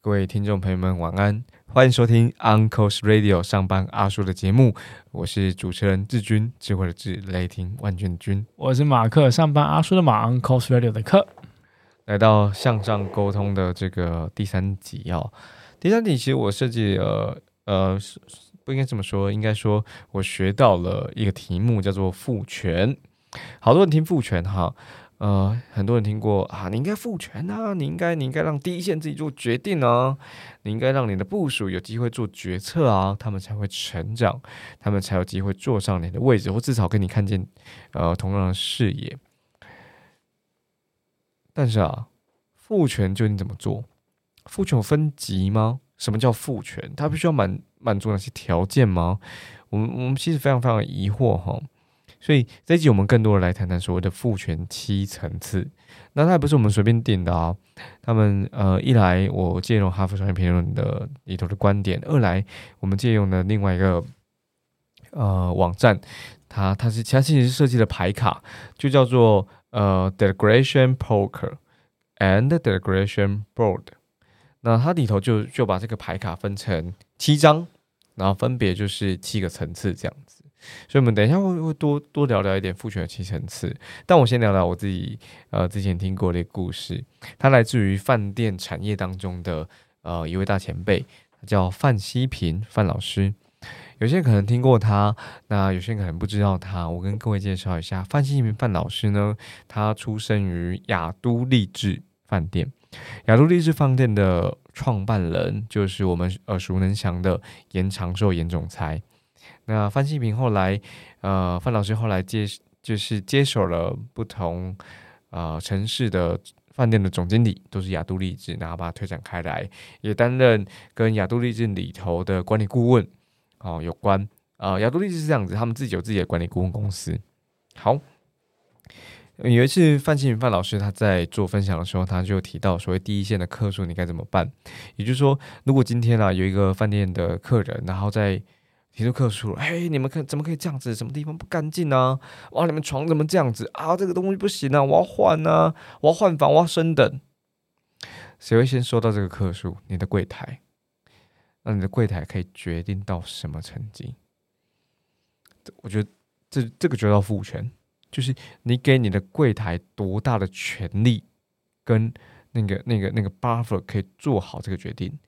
各位听众朋友们，晚安！欢迎收听 Uncle's Radio 上班阿叔的节目，我是主持人志军，智慧的智，雷霆万钧的军。我是马克，上班阿叔的马，Uncle's Radio 的克。来到向上沟通的这个第三集哦，第三集其实我设计了，呃，是不应该这么说，应该说我学到了一个题目，叫做赋权。好多人听赋权哈，呃，很多人听过啊，你应该赋权啊，你应该你应该让第一线自己做决定啊，你应该让你的部署有机会做决策啊，他们才会成长，他们才有机会坐上你的位置，或至少跟你看见呃同样的视野。但是啊，赋权究竟怎么做？赋权有分级吗？什么叫赋权？它必须要满满足哪些条件吗？我们我们其实非常非常疑惑哈。所以这一集我们更多的来谈谈所谓的赋权七层次。那它也不是我们随便定的啊。他们呃，一来我借用哈佛商业评论的里头的观点，二来我们借用了另外一个呃网站，它它是其他其实设计的牌卡，就叫做。呃，Delegation Poker and Delegation Board，那它里头就就把这个牌卡分成七张，然后分别就是七个层次这样子。所以，我们等一下会会多多聊聊一点父权的七层次。但我先聊聊我自己呃之前听过的故事，它来自于饭店产业当中的呃一位大前辈，叫范希平范老师。有些人可能听过他，那有些人可能不知道他。我跟各位介绍一下，范希平范老师呢，他出生于雅都丽致饭店。雅都丽致饭店的创办人就是我们耳熟能详的严长寿严总裁。那范新平后来，呃，范老师后来接就是接手了不同呃城市的饭店的总经理，都是亚都丽致，然后把它推展开来，也担任跟亚都丽致里头的管理顾问。哦，有关呃，亚都丽是这样子，他们自己有自己的管理顾问公司。好，有一次范新云范老师他在做分享的时候，他就提到所谓第一线的客数你该怎么办？也就是说，如果今天啊有一个饭店的客人，然后在提出客诉，哎，你们可怎么可以这样子？什么地方不干净呢？哇，你们床怎么这样子啊？这个东西不行啊，我要换啊，我要换房，我要升等。谁会先收到这个客诉？你的柜台。那你的柜台可以决定到什么成绩？我觉得这这个就叫赋权，就是你给你的柜台多大的权利，跟那个那个那个 buffer 可以做好这个决定。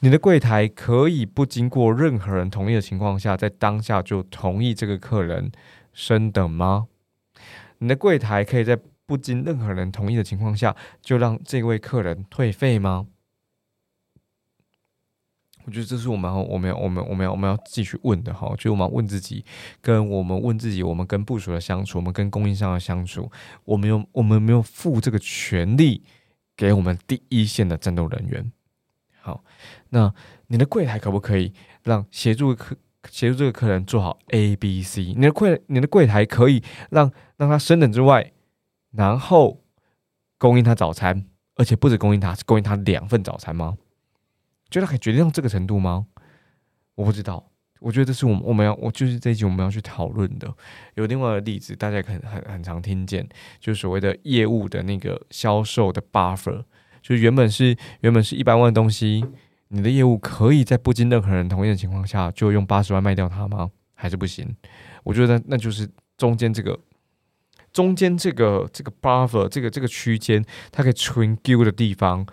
你的柜台可以不经过任何人同意的情况下，在当下就同意这个客人升等吗？你的柜台可以在不经任何人同意的情况下，就让这位客人退费吗？我觉得这是我们我们要我们我们要我们要继续问的哈，就我们问自己，跟我们问自己，我们跟部署的相处，我们跟供应商的相处，我们有我们没有付这个权利给我们第一线的战斗人员。好，那你的柜台可不可以让协助客协助这个客人做好 A、B、C？你的柜你的柜台可以让让他升等之外，然后供应他早餐，而且不止供应他，供应他两份早餐吗？觉得可以决定到这个程度吗？我不知道。我觉得是我们我们要我就是这一集我们要去讨论的。有另外的例子，大家可能很很常听见，就是所谓的业务的那个销售的 buffer，就是原本是原本是一百万的东西，你的业务可以在不经任何人同意的情况下，就用八十万卖掉它吗？还是不行？我觉得那就是中间这个中间这个这个 buffer 这个这个区间，它可以 train g 的地方。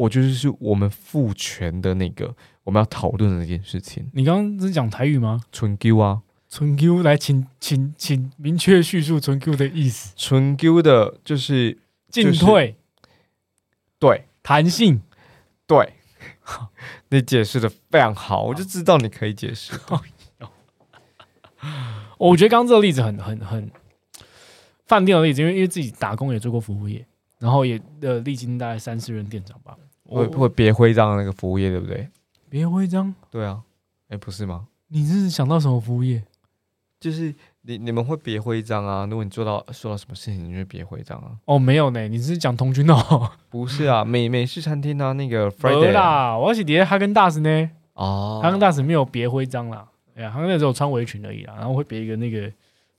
我觉得是我们父权的那个我们要讨论的那件事情。你刚刚是讲台语吗？纯 Q 啊，纯 Q 来，请请请明确叙述纯 Q 的意思。纯 Q 的就是进退，对，弹性，对。你解释的非常好，我就知道你可以解释。我觉得刚刚这个例子很很很饭店的例子，因为因为自己打工也做过服务业。然后也呃历经大概三四任店长吧，会会别徽章的那个服务业对不对？别徽章？对啊，哎不是吗？你是想到什么服务业？就是你你们会别徽章啊？如果你做到做到什么事情，你就别徽章啊？哦没有呢，你是讲童军哦？不是啊，美美式餐厅啊那个 Friday 啦，我是底下哈根达斯呢。哦，哈根达斯没有别徽章啦。哎呀，他那时候穿围裙而已啦，然后会别一个那个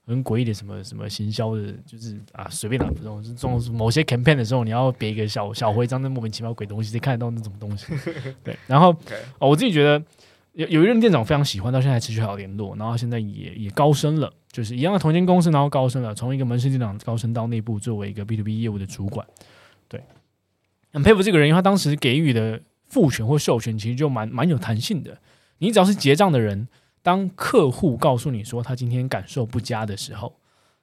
很诡异的什么什么行销的，就是啊随便啦，这种这种某些 campaign 的时候，你要别一个小小徽章，那莫名其妙鬼东西，谁看得到那种东西？对，然后哦，我自己觉得有有一任店长非常喜欢，到现在还持续还有联络，然后现在也也高升了，就是一样的同一间公司，然后高升了，从一个门市店长高升到内部作为一个 B to B 业务的主管，对，很佩服这个人，因为他当时给予的赋权或授权其实就蛮蛮有弹性的，你只要是结账的人。当客户告诉你说他今天感受不佳的时候，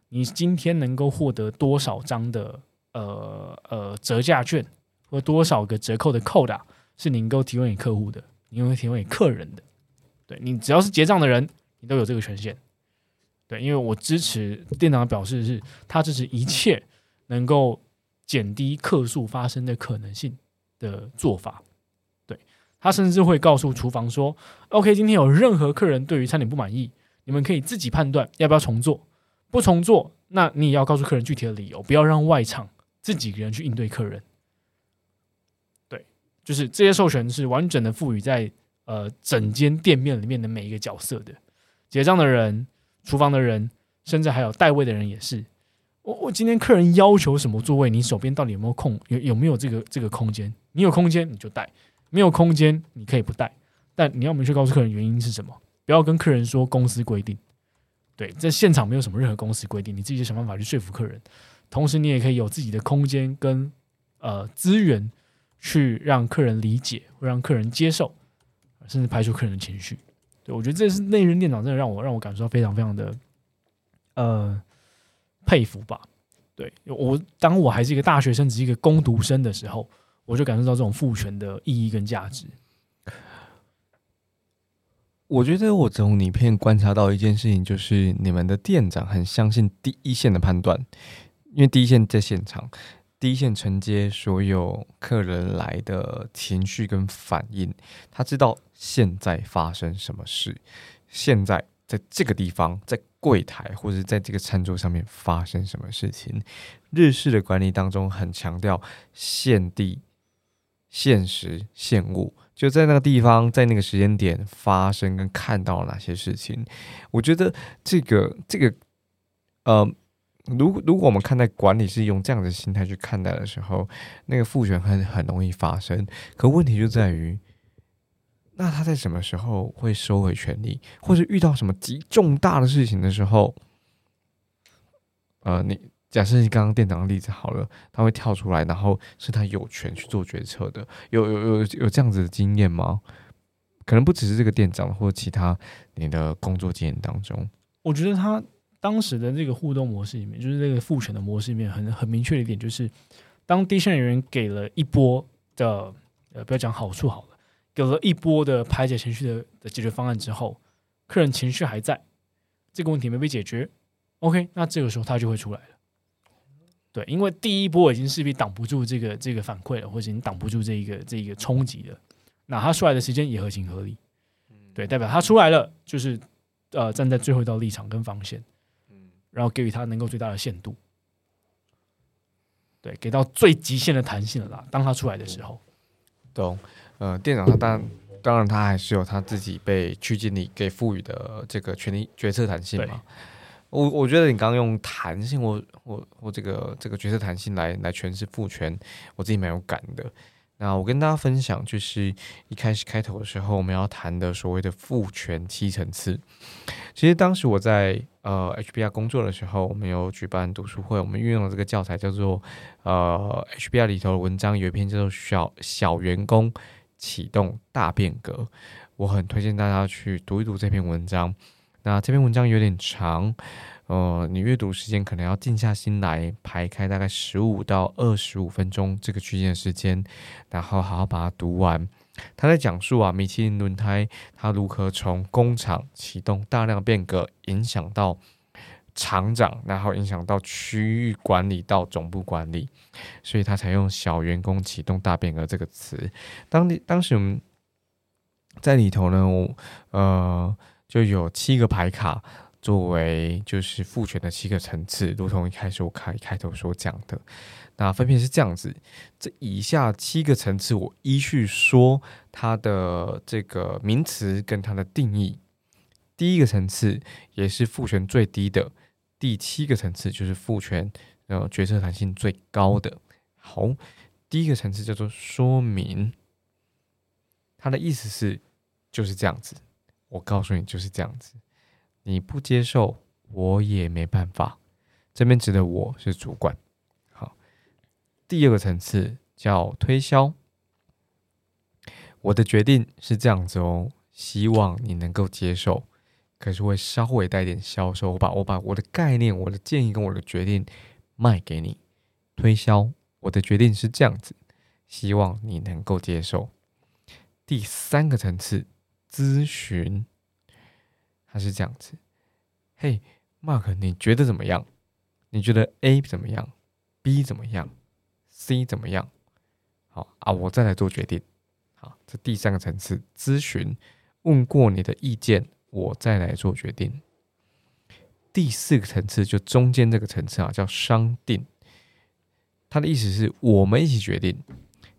你今天能够获得多少张的呃呃折价券，或多少个折扣的扣打，是你能够提供给客户的，你能够提供给客人的。对你只要是结账的人，你都有这个权限。对，因为我支持店长表示是，他支持一切能够减低客诉发生的可能性的做法。他甚至会告诉厨房说：“OK，今天有任何客人对于餐点不满意，你们可以自己判断要不要重做。不重做，那你也要告诉客人具体的理由，不要让外场自己人去应对客人。对，就是这些授权是完整的赋予在呃整间店面里面的每一个角色的，结账的人、厨房的人，甚至还有代位的人也是。我我今天客人要求什么座位，你手边到底有没有空？有有没有这个这个空间？你有空间你就带。”没有空间，你可以不带，但你要明确告诉客人原因是什么，不要跟客人说公司规定。对，在现场没有什么任何公司规定，你自己想办法去说服客人。同时，你也可以有自己的空间跟呃资源，去让客人理解，会让客人接受，甚至排除客人的情绪。对我觉得这是内任店长真的让我让我感受到非常非常的呃佩服吧。对我当我还是一个大学生，只是一个攻读生的时候。我就感受到这种父权的意义跟价值。我觉得我从影片观察到一件事情，就是你们的店长很相信第一线的判断，因为第一线在现场，第一线承接所有客人来的情绪跟反应，他知道现在发生什么事，现在在这个地方，在柜台或者在这个餐桌上面发生什么事情。日式的管理当中很强调现地。现实现物就在那个地方，在那个时间点发生跟看到了哪些事情？我觉得这个这个呃，如如果我们看待管理是用这样的心态去看待的时候，那个复权很很容易发生。可问题就在于，那他在什么时候会收回权力，或者遇到什么极重大的事情的时候，呃，你。假设你刚刚店长的例子好了，他会跳出来，然后是他有权去做决策的，有有有有这样子的经验吗？可能不只是这个店长，或者其他你的工作经验当中，我觉得他当时的这个互动模式里面，就是这个赋权的模式里面，很很明确的一点就是，当第线人员给了一波的呃，不要讲好处好了，给了一波的排解情绪的的解决方案之后，客人情绪还在，这个问题没被解决，OK，那这个时候他就会出来了。对，因为第一波已经势必挡不住这个这个反馈了，或者已经挡不住这一个这一个冲击了。那它出来的时间也合情合理，对，代表它出来了，就是呃站在最后一道立场跟防线，嗯，然后给予它能够最大的限度，对，给到最极限的弹性了啦。当它出来的时候，懂？呃，店长他当然当然他还是有他自己被区经理给赋予的这个权力决策弹性嘛。我我觉得你刚刚用弹性，我我我这个这个角色弹性来来诠释父权，我自己蛮有感的。那我跟大家分享，就是一开始开头的时候，我们要谈的所谓的父权七层次。其实当时我在呃 HBR 工作的时候，我们有举办读书会，我们运用了这个教材叫做呃 HBR 里头的文章，有一篇叫做小小员工启动大变革，我很推荐大家去读一读这篇文章。那这篇文章有点长，呃，你阅读时间可能要静下心来排开大概十五到二十五分钟这个区间的时间，然后好好把它读完。他在讲述啊，米其林轮胎它如何从工厂启动大量变革，影响到厂长，然后影响到区域管理到总部管理，所以他才用“小员工启动大变革”这个词。当当时我们在里头呢，我呃。就有七个牌卡作为就是父权的七个层次，如同一开始我开开头所讲的，那分别是这样子。这以下七个层次，我依序说它的这个名词跟它的定义。第一个层次也是赋权最低的，第七个层次就是赋权呃决策弹性最高的。好，第一个层次叫做说明，它的意思是就是这样子。我告诉你就是这样子，你不接受我也没办法。这边指的我是主管。好，第二个层次叫推销，我的决定是这样子哦，希望你能够接受，可是会稍微带点销售，我把我把我的概念、我的建议跟我的决定卖给你，推销我的决定是这样子，希望你能够接受。第三个层次。咨询，他是这样子。嘿，Mark，你觉得怎么样？你觉得 A 怎么样？B 怎么样？C 怎么样？好啊，我再来做决定。好，这第三个层次咨询，问过你的意见，我再来做决定。第四个层次就中间这个层次啊，叫商定。他的意思是我们一起决定。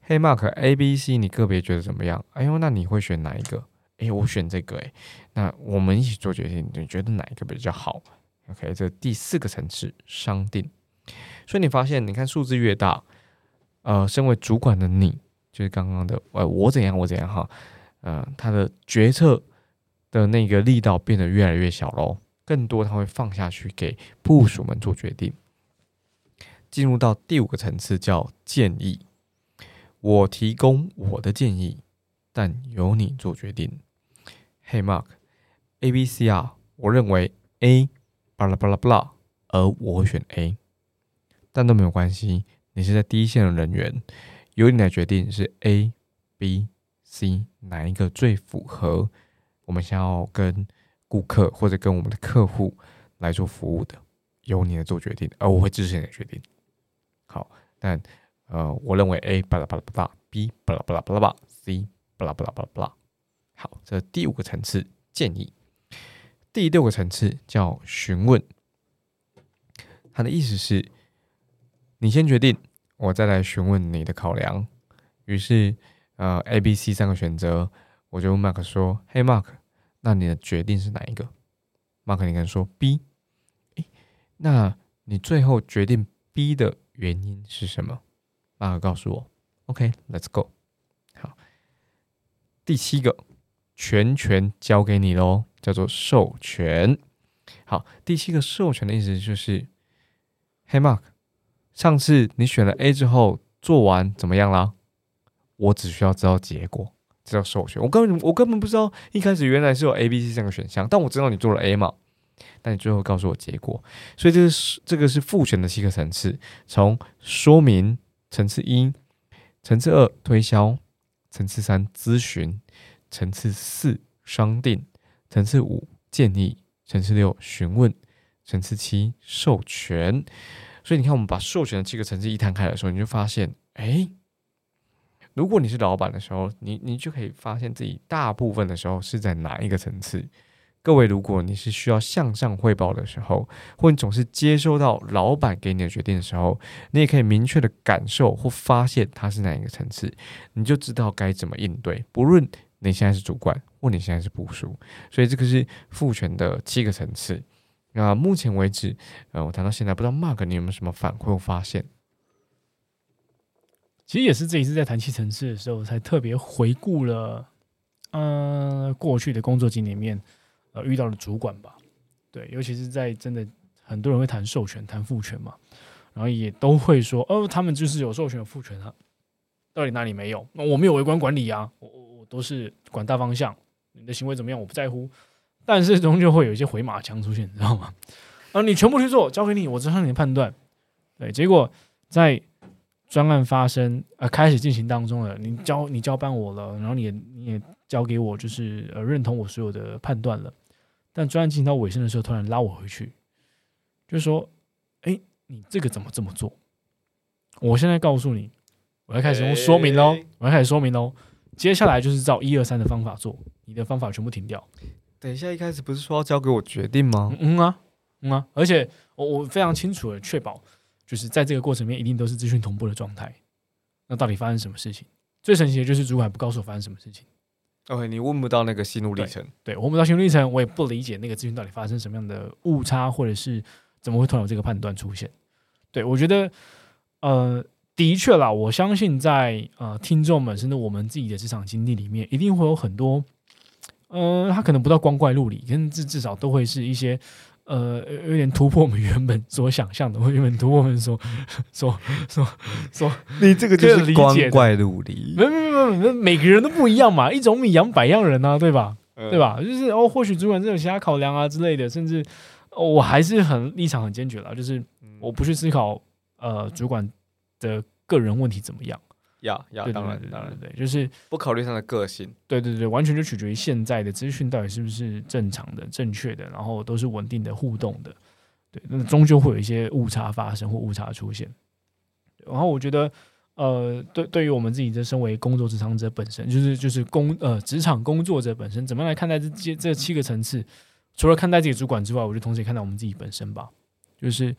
嘿，Mark，A、B、C，你个别觉得怎么样？哎呦，那你会选哪一个？哎，我选这个哎，那我们一起做决定，你觉得哪一个比较好？OK，这第四个层次商定。所以你发现，你看数字越大，呃，身为主管的你，就是刚刚的，呃，我怎样我怎样哈，呃，他的决策的那个力道变得越来越小喽，更多他会放下去给部属们做决定。进入到第五个层次叫建议，我提供我的建议，但由你做决定。Hey Mark，A、B、C 啊，我认为 A，巴拉巴拉巴拉，而我选 A，但都没有关系。你是在第一线的人员，由你来决定是 A、B、C 哪一个最符合我们想要跟顾客或者跟我们的客户来做服务的，由你来做决定，而我会支持你的决定。好，但呃，我认为 A 巴拉巴拉巴拉，B 巴拉巴拉巴拉巴拉，C 巴拉巴拉巴拉巴拉。好，这第五个层次建议，第六个层次叫询问。他的意思是，你先决定，我再来询问你的考量。于是，呃，A、B、C 三个选择，我就问 Mark 说：“嘿，Mark，那你的决定是哪一个？”Mark 你可能说 B。诶，那你最后决定 B 的原因是什么？Mark 告诉我。OK，Let's go。好，第七个。全权交给你喽，叫做授权。好，第七个授权的意思就是，嘿，Mark，上次你选了 A 之后做完怎么样啦？我只需要知道结果，这叫授权。我根本我根本不知道一开始原来是有 A、B、C 三个选项，但我知道你做了 A 嘛，但你最后告诉我结果，所以这是这个是复权的七个层次，从说明层次一，层次二推销，层次三咨询。层次四商定，层次五建议，层次六询问，层次七授权。所以你看，我们把授权的七个层次一摊开的时候，你就发现，哎，如果你是老板的时候，你你就可以发现自己大部分的时候是在哪一个层次。各位，如果你是需要向上汇报的时候，或你总是接收到老板给你的决定的时候，你也可以明确的感受或发现它是哪一个层次，你就知道该怎么应对，不论。你现在是主管，或你现在是部署，所以这个是赋权的七个层次。那目前为止，呃，我谈到现在，不知道 Mark 你有没有什么反馈或发现？其实也是这一次在谈七层次的时候，才特别回顾了，呃，过去的工作经历里面，呃，遇到的主管吧。对，尤其是在真的很多人会谈授权、谈赋权嘛，然后也都会说，哦，他们就是有授权、有赋权啊，到底哪里没有？那我没有微观管理啊，都是管大方向，你的行为怎么样我不在乎，但是终究会有一些回马枪出现，你知道吗？啊，你全部去做，交给你，我支持你的判断。对，结果在专案发生呃开始进行当中了，你交你交办我了，然后你也你也交给我，就是呃认同我所有的判断了。但专案进行到尾声的时候，突然拉我回去，就是说，哎，你这个怎么这么做？我现在告诉你，我要开始用说明喽，我要开始说明喽。接下来就是照一二三的方法做，你的方法全部停掉。等一下，一开始不是说要交给我决定吗？嗯啊，嗯啊，而且我我非常清楚的确保，就是在这个过程里面一定都是资讯同步的状态。那到底发生什么事情？最神奇的就是主管不告诉我发生什么事情。OK，你问不到那个心路历程。对，我不到心路历程，我也不理解那个资讯到底发生什么样的误差，或者是怎么会突然有这个判断出现。对我觉得，呃，的确啦，我相信在呃听众们甚至我们自己的职场经历里面，一定会有很多，呃，他可能不到光怪陆离，跟至至少都会是一些。呃，有点突破我们原本所想象的，或原本突破我们所所所 所，你这个就是光怪陆离。没没没没，每个人都不一样嘛，一种米养百样人啊，对吧？对吧？就是哦，或许主管这有其他考量啊之类的，甚至我还是很立场很坚决了，就是我不去思考呃主管的个人问题怎么样。要要，当然当然对，就是不考虑他的个性，对对对，完全就取决于现在的资讯到底是不是正常的、正确的，然后都是稳定的互动的，对，那终究会有一些误差发生或误差出现。然后我觉得，呃，对，对于我们自己这身为工作职场者本身，就是就是工呃职场工作者本身，怎么来看待这这这七个层次？除了看待自己主管之外，我觉得同时也看待我们自己本身吧，就是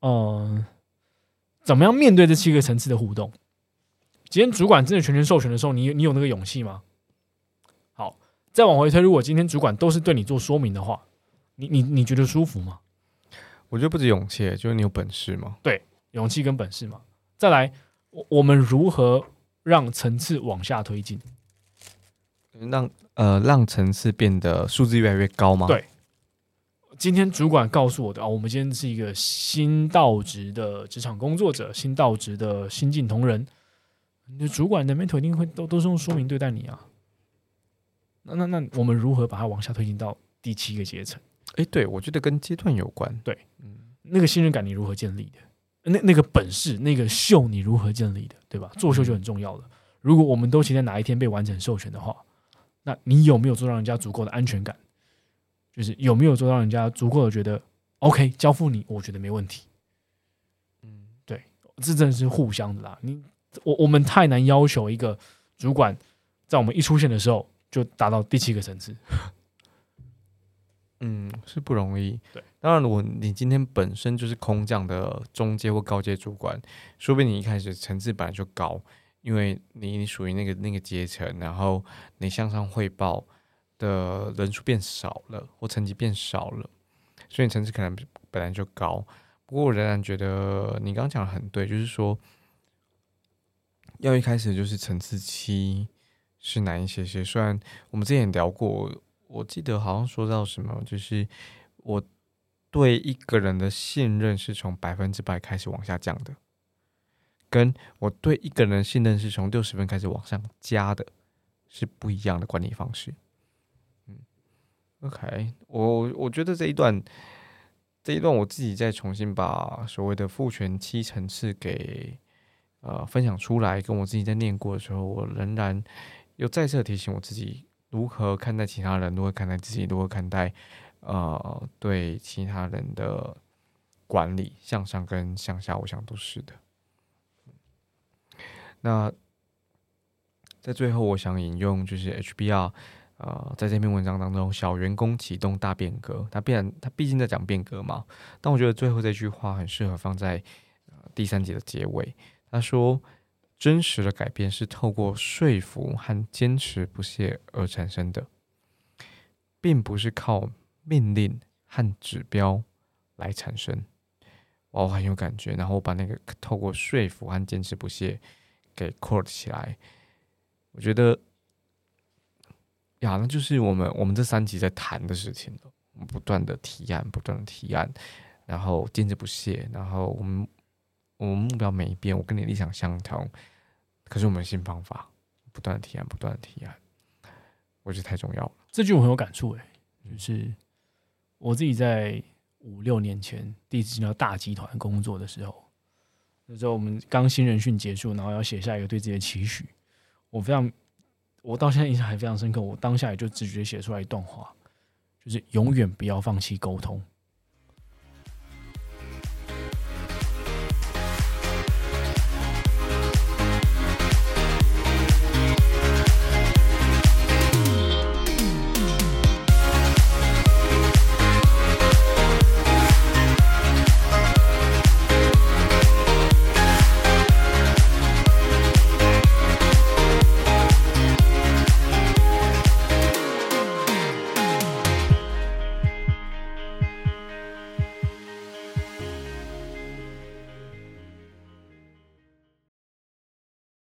呃，怎么样面对这七个层次的互动？今天主管真的全权授权的时候，你你有那个勇气吗？好，再往回推，如果今天主管都是对你做说明的话，你你你觉得舒服吗？我觉得不止勇气，就是你有本事吗？对，勇气跟本事嘛。再来，我我们如何让层次往下推进？让呃让层次变得数字越来越高吗？对。今天主管告诉我的啊，我们今天是一个新到职的职场工作者，新到职的新进同仁。你的主管的 mentor 一定会都都是用说明对待你啊。那那那我们如何把它往下推进到第七个阶层？哎，对我觉得跟阶段有关。对，嗯，那个信任感你如何建立的？那那个本事，那个秀你如何建立的？对吧？作秀就很重要了。如果我们都期待哪一天被完整授权的话，那你有没有做到人家足够的安全感？就是有没有做到人家足够的觉得 OK 交付你？我觉得没问题。嗯，对，这真的是互相的啦。你。我我们太难要求一个主管在我们一出现的时候就达到第七个层次，嗯，是不容易。对，当然，如果你今天本身就是空降的中阶或高阶主管，说不定你一开始层次本来就高，因为你你属于那个那个阶层，然后你向上汇报的人数变少了，或层级变少了，所以层次可能本来就高。不过，我仍然觉得你刚刚讲的很对，就是说。要一开始就是层次七是难一些些，虽然我们之前聊过，我记得好像说到什么，就是我对一个人的信任是从百分之百开始往下降的，跟我对一个人信任是从六十分开始往上加的，是不一样的管理方式。，OK，我我觉得这一段这一段我自己再重新把所谓的父权七层次给。呃，分享出来，跟我自己在念过的时候，我仍然又再次提醒我自己，如何看待其他人，如何看待自己，如何看待呃对其他人的管理，向上跟向下，我想都是的。那在最后，我想引用就是 HBR，呃，在这篇文章当中，小员工启动大变革，他必然他毕竟在讲变革嘛，但我觉得最后这句话很适合放在第三节的结尾。他说：“真实的改变是透过说服和坚持不懈而产生的，并不是靠命令和指标来产生。”我很有感觉，然后我把那个透过说服和坚持不懈给 quote 起来。我觉得呀，那就是我们我们这三集在谈的事情了。我们不断的提案，不断的提案，然后坚持不懈，然后我们。我们目标没变，我跟你理想相同，可是我们新方法不断的提案，不断的提案，我觉得太重要了。这句我很有感触哎，就是我自己在五六年前第一次进到大集团工作的时候，那时候我们刚新人训结束，然后要写下一个对自己的期许，我非常，我到现在印象还非常深刻。我当下也就直觉写出来一段话，就是永远不要放弃沟通。